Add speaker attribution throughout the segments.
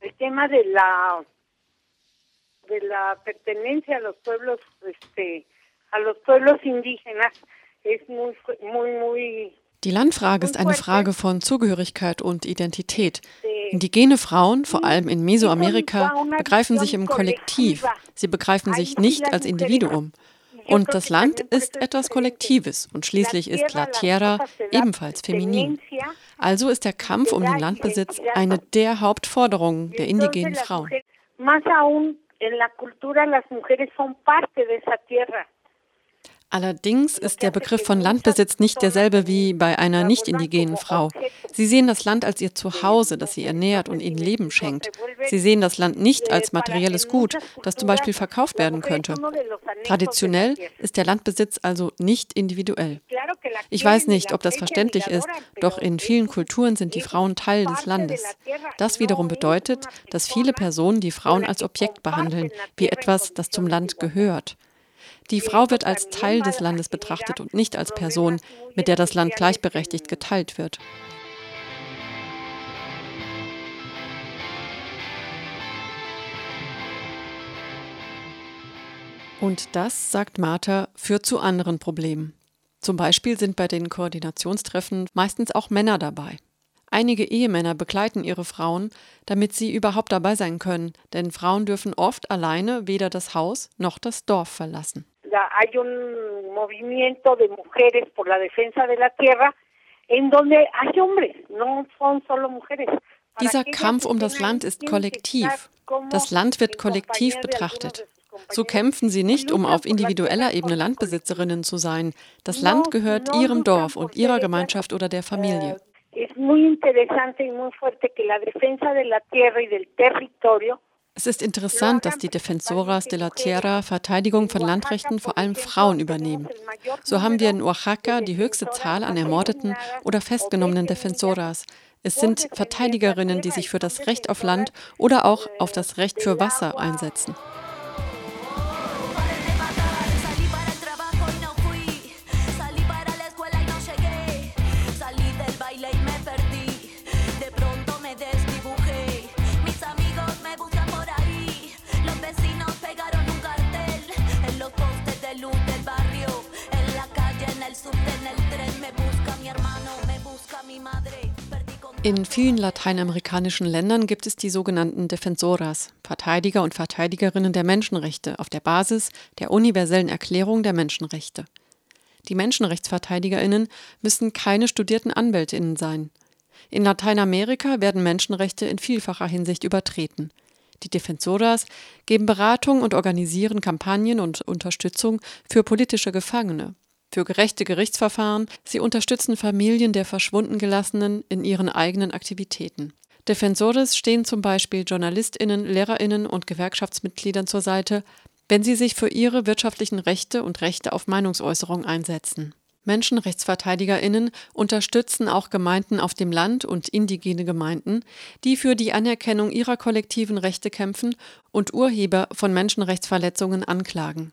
Speaker 1: El tema de la de la pertenencia a los pueblos este a los pueblos indígenas es muy muy muy
Speaker 2: die Landfrage ist eine Frage von Zugehörigkeit und Identität. Indigene Frauen, vor allem in Mesoamerika, begreifen sich im Kollektiv. Sie begreifen sich nicht als Individuum. Und das Land ist etwas Kollektives und schließlich ist La Tierra ebenfalls feminin. Also ist der Kampf um den Landbesitz eine der Hauptforderungen der indigenen Frauen. Allerdings ist der Begriff von Landbesitz nicht derselbe wie bei einer nicht indigenen Frau. Sie sehen das Land als ihr Zuhause, das sie ernährt und ihnen Leben schenkt. Sie sehen das Land nicht als materielles Gut, das zum Beispiel verkauft werden könnte. Traditionell ist der Landbesitz also nicht individuell. Ich weiß nicht, ob das verständlich ist, doch in vielen Kulturen sind die Frauen Teil des Landes. Das wiederum bedeutet, dass viele Personen die Frauen als Objekt behandeln, wie etwas, das zum Land gehört. Die Frau wird als Teil des Landes betrachtet und nicht als Person, mit der das Land gleichberechtigt geteilt wird. Und das, sagt Martha, führt zu anderen Problemen. Zum Beispiel sind bei den Koordinationstreffen meistens auch Männer dabei. Einige Ehemänner begleiten ihre Frauen, damit sie überhaupt dabei sein können, denn Frauen dürfen oft alleine weder das Haus noch das Dorf verlassen
Speaker 1: hay un movimiento de mujeres por la defensa de la tierra en donde hay hombres, no son solo mujeres.
Speaker 2: Dieser Kampf um das Land ist kollektiv. Das Land wird kollektiv betrachtet. So kämpfen sie nicht, um auf individueller Ebene Landbesitzerinnen zu sein. Das Land gehört ihrem Dorf und ihrer Gemeinschaft oder der Familie.
Speaker 1: Es muy interesante y muy fuerte que la defensa de la tierra y del territorio
Speaker 2: es ist interessant, dass die Defensoras de la Tierra Verteidigung von Landrechten vor allem Frauen übernehmen. So haben wir in Oaxaca die höchste Zahl an ermordeten oder festgenommenen Defensoras. Es sind Verteidigerinnen, die sich für das Recht auf Land oder auch auf das Recht für Wasser einsetzen. In vielen lateinamerikanischen Ländern gibt es die sogenannten Defensoras, Verteidiger und Verteidigerinnen der Menschenrechte auf der Basis der universellen Erklärung der Menschenrechte. Die Menschenrechtsverteidigerinnen müssen keine studierten Anwältinnen sein. In Lateinamerika werden Menschenrechte in vielfacher Hinsicht übertreten. Die Defensoras geben Beratung und organisieren Kampagnen und Unterstützung für politische Gefangene, für gerechte Gerichtsverfahren, sie unterstützen Familien der verschwunden Gelassenen in ihren eigenen Aktivitäten. Defensores stehen zum Beispiel JournalistInnen, LehrerInnen und Gewerkschaftsmitgliedern zur Seite, wenn sie sich für ihre wirtschaftlichen Rechte und Rechte auf Meinungsäußerung einsetzen. MenschenrechtsverteidigerInnen unterstützen auch Gemeinden auf dem Land und indigene Gemeinden, die für die Anerkennung ihrer kollektiven Rechte kämpfen und Urheber von Menschenrechtsverletzungen anklagen.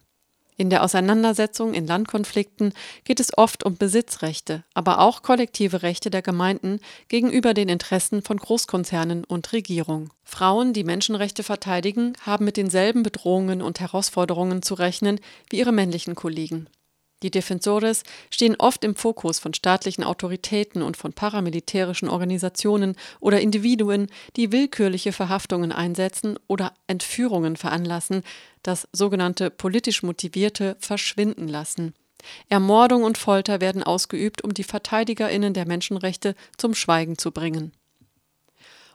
Speaker 2: In der Auseinandersetzung in Landkonflikten geht es oft um Besitzrechte, aber auch kollektive Rechte der Gemeinden gegenüber den Interessen von Großkonzernen und Regierung. Frauen, die Menschenrechte verteidigen, haben mit denselben Bedrohungen und Herausforderungen zu rechnen wie ihre männlichen Kollegen. Die Defensores stehen oft im Fokus von staatlichen Autoritäten und von paramilitärischen Organisationen oder Individuen, die willkürliche Verhaftungen einsetzen oder Entführungen veranlassen, das sogenannte politisch motivierte Verschwinden lassen. Ermordung und Folter werden ausgeübt, um die Verteidigerinnen der Menschenrechte zum Schweigen zu bringen.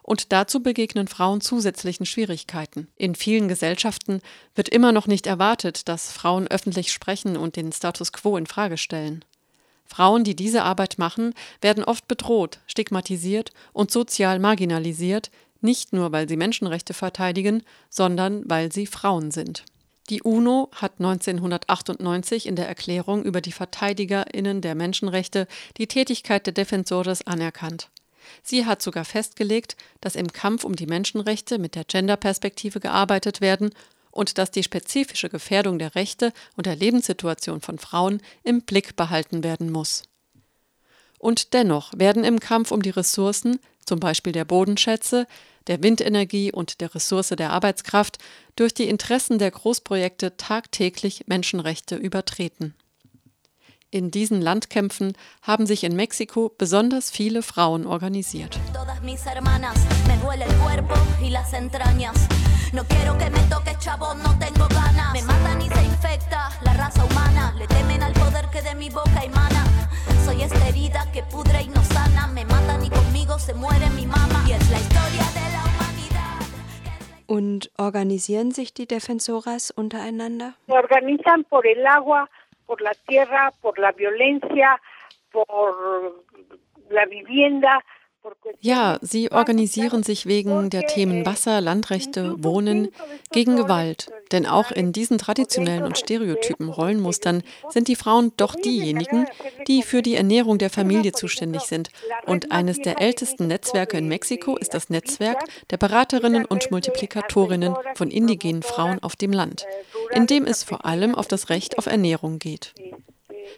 Speaker 2: Und dazu begegnen Frauen zusätzlichen Schwierigkeiten. In vielen Gesellschaften wird immer noch nicht erwartet, dass Frauen öffentlich sprechen und den Status quo in Frage stellen. Frauen, die diese Arbeit machen, werden oft bedroht, stigmatisiert und sozial marginalisiert, nicht nur weil sie Menschenrechte verteidigen, sondern weil sie Frauen sind. Die UNO hat 1998 in der Erklärung über die Verteidigerinnen der Menschenrechte die Tätigkeit der Defensores anerkannt. Sie hat sogar festgelegt, dass im Kampf um die Menschenrechte mit der Genderperspektive gearbeitet werden und dass die spezifische Gefährdung der Rechte und der Lebenssituation von Frauen im Blick behalten werden muss. Und dennoch werden im Kampf um die Ressourcen, zum Beispiel der Bodenschätze, der Windenergie und der Ressource der Arbeitskraft durch die Interessen der Großprojekte tagtäglich Menschenrechte übertreten. In diesen Landkämpfen haben sich in Mexiko besonders viele Frauen organisiert.
Speaker 3: Und organisieren sich die Defensoras untereinander?
Speaker 1: Se organizan por el agua, por la tierra, por la violencia, por la vivienda,
Speaker 2: ja, sie organisieren sich wegen der Themen Wasser, Landrechte, Wohnen gegen Gewalt. Denn auch in diesen traditionellen und stereotypen Rollenmustern sind die Frauen doch diejenigen, die für die Ernährung der Familie zuständig sind. Und eines der ältesten Netzwerke in Mexiko ist das Netzwerk der Beraterinnen und Multiplikatorinnen von indigenen Frauen auf dem Land, in dem es vor allem auf das Recht auf Ernährung geht.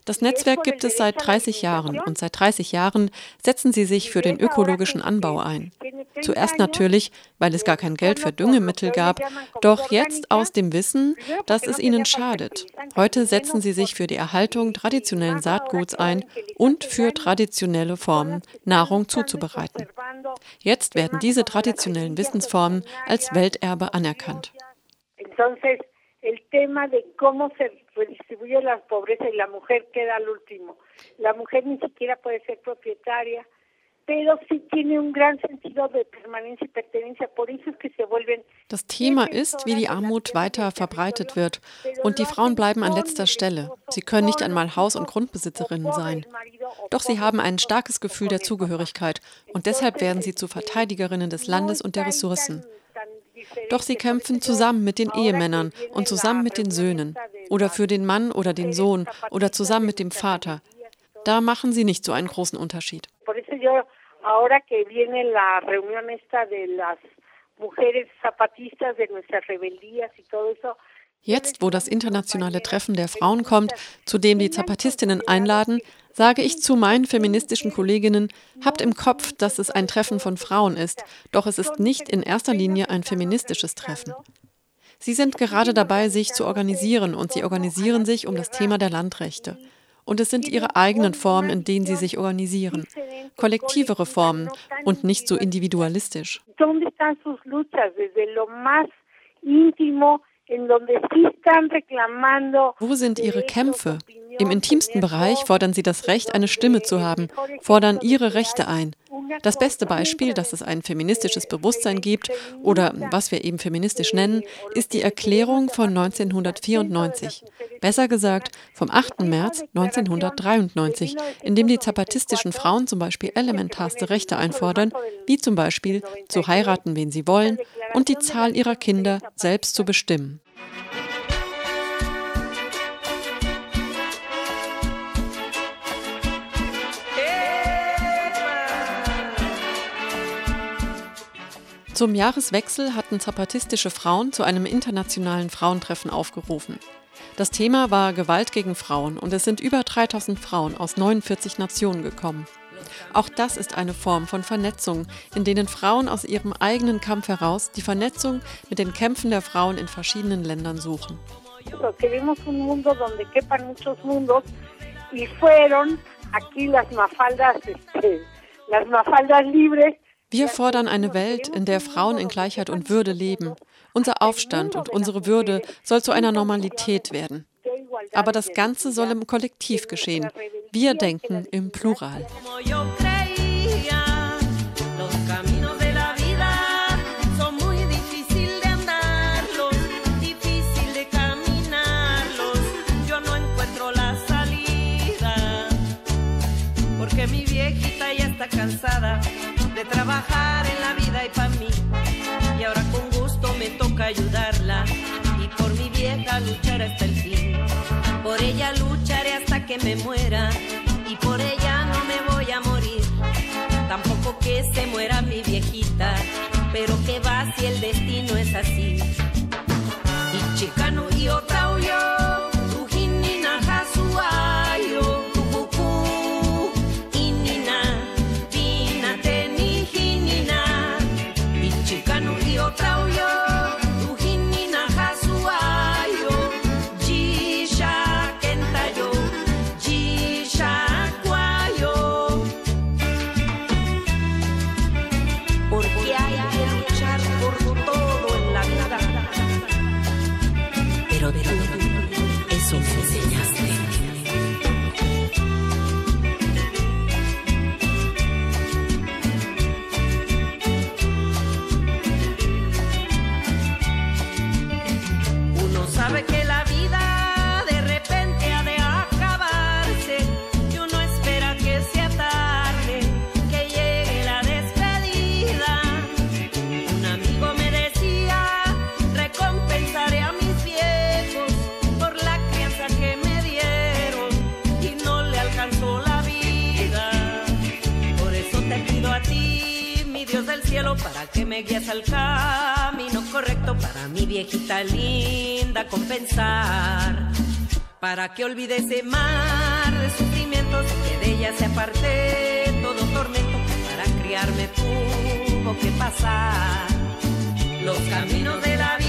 Speaker 2: Das Netzwerk gibt es seit 30 Jahren und seit 30 Jahren setzen sie sich für den ökologischen Anbau ein. Zuerst natürlich, weil es gar kein Geld für Düngemittel gab, doch jetzt aus dem Wissen, dass es ihnen schadet. Heute setzen sie sich für die Erhaltung traditionellen Saatguts ein und für traditionelle Formen, Nahrung zuzubereiten. Jetzt werden diese traditionellen Wissensformen als Welterbe anerkannt.
Speaker 1: Entonces, el tema de cómo se redistribuye la pobreza y la mujer queda al último. La mujer ni siquiera puede ser propietaria, pero sí tiene un gran sentido de permanencia y pertenencia. Por eso es que se vuelven.
Speaker 2: Das Thema ist, wie die Armut weiter verbreitet wird. Und die Frauen bleiben an letzter Stelle. Sie können nicht einmal Haus- und Grundbesitzerinnen sein. Doch sie haben ein starkes Gefühl der Zugehörigkeit. Und deshalb werden sie zu Verteidigerinnen des Landes und der Ressourcen. Doch sie kämpfen zusammen mit den Ehemännern und zusammen mit den Söhnen oder für den Mann oder den Sohn oder zusammen mit dem Vater. Da machen sie nicht so einen großen Unterschied. mujeres zapatistas de nuestras rebeldías y todo eso, Jetzt, wo das internationale Treffen der Frauen kommt, zu dem die Zapatistinnen einladen, sage ich zu meinen feministischen Kolleginnen, habt im Kopf, dass es ein Treffen von Frauen ist, doch es ist nicht in erster Linie ein feministisches Treffen. Sie sind gerade dabei, sich zu organisieren und sie organisieren sich um das Thema der Landrechte. Und es sind ihre eigenen Formen, in denen sie sich organisieren. Kollektive Reformen und nicht so individualistisch. ¿Dónde están sus luchas desde lo más íntimo wo sind ihre Kämpfe? Im intimsten Bereich fordern sie das Recht, eine Stimme zu haben, fordern ihre Rechte ein. Das beste Beispiel, dass es ein feministisches Bewusstsein gibt oder was wir eben feministisch nennen, ist die Erklärung von 1994. Besser gesagt vom 8. März 1993, in dem die zapatistischen Frauen zum Beispiel elementarste Rechte einfordern, wie zum Beispiel zu heiraten, wen sie wollen und die Zahl ihrer Kinder selbst zu bestimmen. Zum Jahreswechsel hatten zapatistische Frauen zu einem internationalen Frauentreffen aufgerufen. Das Thema war Gewalt gegen Frauen und es sind über 3000 Frauen aus 49 Nationen gekommen. Auch das ist eine Form von Vernetzung, in denen Frauen aus ihrem eigenen Kampf heraus die Vernetzung mit den Kämpfen der Frauen in verschiedenen Ländern suchen. Y fueron aquí las mafaldas, las mafaldas libres wir fordern eine Welt, in der Frauen in Gleichheit und Würde leben. Unser Aufstand und unsere Würde soll zu einer Normalität werden. Aber das Ganze soll im Kollektiv geschehen. Wir denken im Plural.
Speaker 4: En la vida y para mí. Y ahora con gusto me toca ayudarla y por mi vieja luchar hasta el fin. Por ella lucharé hasta que me muera me guíes al camino correcto para mi viejita linda compensar. Para que olvide ese mar de sufrimientos que de ella se aparte todo tormento para criarme tuvo que pasar. Los caminos de la vida